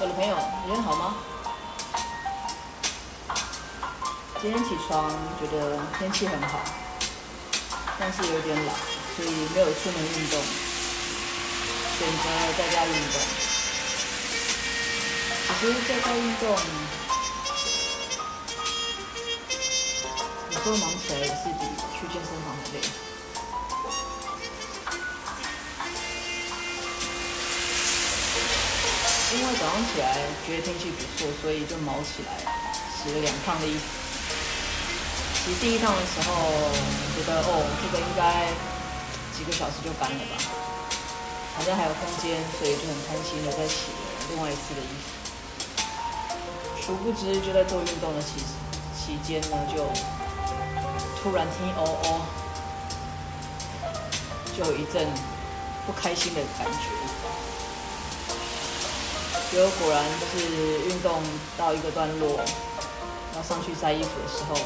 我的朋友，你人好吗？今天起床觉得天气很好，但是有点冷，所以没有出门运动，选择在家运动。其实在家运动，有时候忙起来也是比去健身房还累。因为早上起来觉得天气不错，所以就毛起来洗了两趟的衣服。洗第一趟的时候觉得哦，这个应该几个小时就干了吧，反正还有空间，所以就很开心的在洗了另外一次的衣服。殊不知就在做运动的期期间呢，就突然听哦哦，就有一阵不开心的感觉。结果然就是运动到一个段落，要上去晒衣服的时候，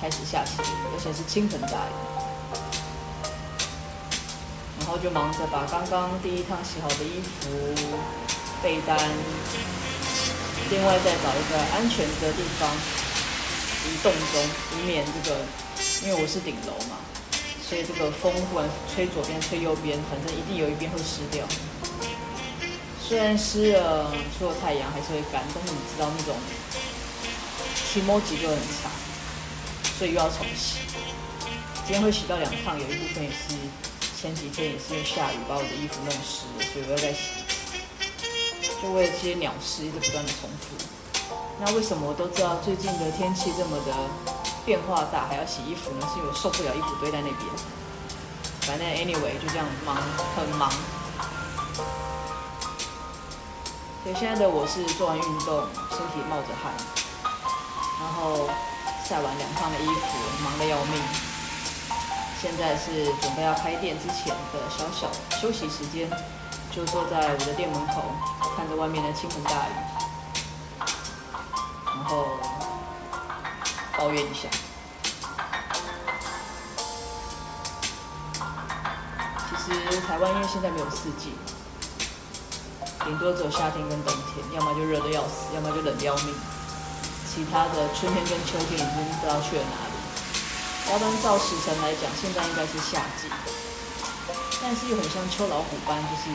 开始下起雨，而且是倾盆大雨，然后就忙着把刚刚第一趟洗好的衣服、被单，另外再找一个安全的地方移动中，以免这个，因为我是顶楼嘛，所以这个风忽然吹左边、吹右边，反正一定有一边会湿掉。虽然湿了，出了太阳还是会干，但是你知道那种起毛几就很长，所以又要重洗。今天会洗到两趟，有一部分也是前几天也是因为下雨把我的衣服弄湿了，所以我要再洗。就为了这些鸟事一直不断的重复。那为什么我都知道最近的天气这么的变化大，还要洗衣服呢？是因为我受不了衣服堆在那边。反正 anyway 就这样忙，很忙。所以现在的我是做完运动，身体冒着汗，然后晒完两趟的衣服，忙得要命。现在是准备要开店之前的小小休息时间，就坐在我的店门口，看着外面的倾盆大雨，然后抱怨一下。其实台湾因为现在没有四季。顶多只有夏天跟冬天，要么就热得要死，要么就冷得要命。其他的春天跟秋天已经不知道去了哪里。要不然照时辰来讲，现在应该是夏季，但是又很像秋老虎般，就是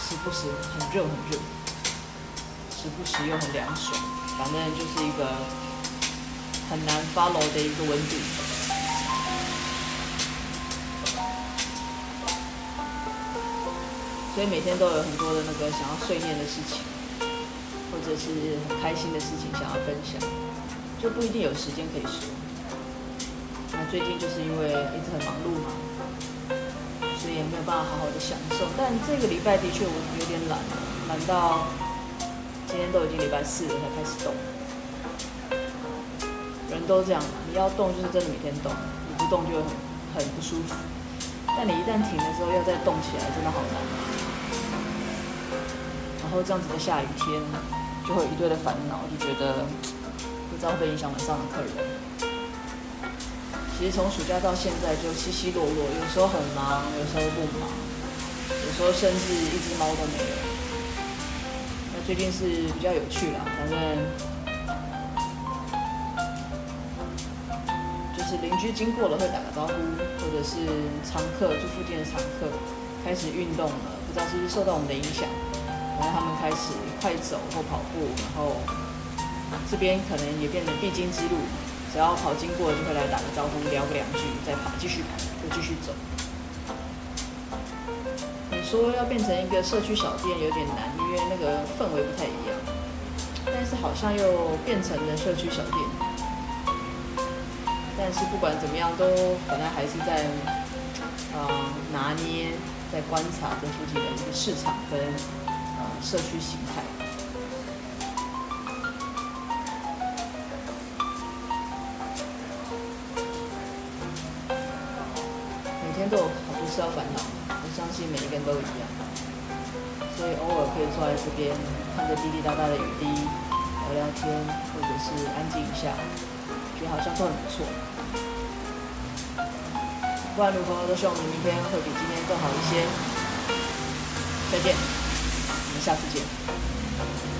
时不时很热很热，时不时又很凉爽，反正就是一个很难 follow 的一个温度。所以每天都有很多的那个想要碎念的事情，或者是很开心的事情想要分享，就不一定有时间可以说。那最近就是因为一直很忙碌嘛，所以也没有办法好好的享受。但这个礼拜的确我有点懒，懒到今天都已经礼拜四了才开始动。人都这样，你要动就是真的每天动，你不动就很很不舒服。但你一旦停的时候要再动起来，真的好难。然后这样子的下雨天，就会有一堆的烦恼，就觉得不知道会影响晚上的客人。其实从暑假到现在就起起落落，有时候很忙，有时候不忙，有时候甚至一只猫都没有。那最近是比较有趣啦，反正就是邻居经过了会打个招呼，或者是常客住附近的常客开始运动了，不知道是不是受到我们的影响。然后他们开始快走或跑步，然后这边可能也变成必经之路，只要跑经过就会来打个招呼，聊个两句，再跑，继续跑，又继续走。你说要变成一个社区小店有点难，因为那个氛围不太一样。但是好像又变成了社区小店。但是不管怎么样，都本来还是在啊、拿捏，在观察这附近的一个市场跟。社区形态，每天都有好多事要烦恼，我相信每一个人都一样，所以偶尔可以坐在这边，看着滴滴答答的雨滴，聊聊天，或者是安静一下，觉得好像都很不错。不管如何，都希望我们明天会比今天更好一些。再见。下次见。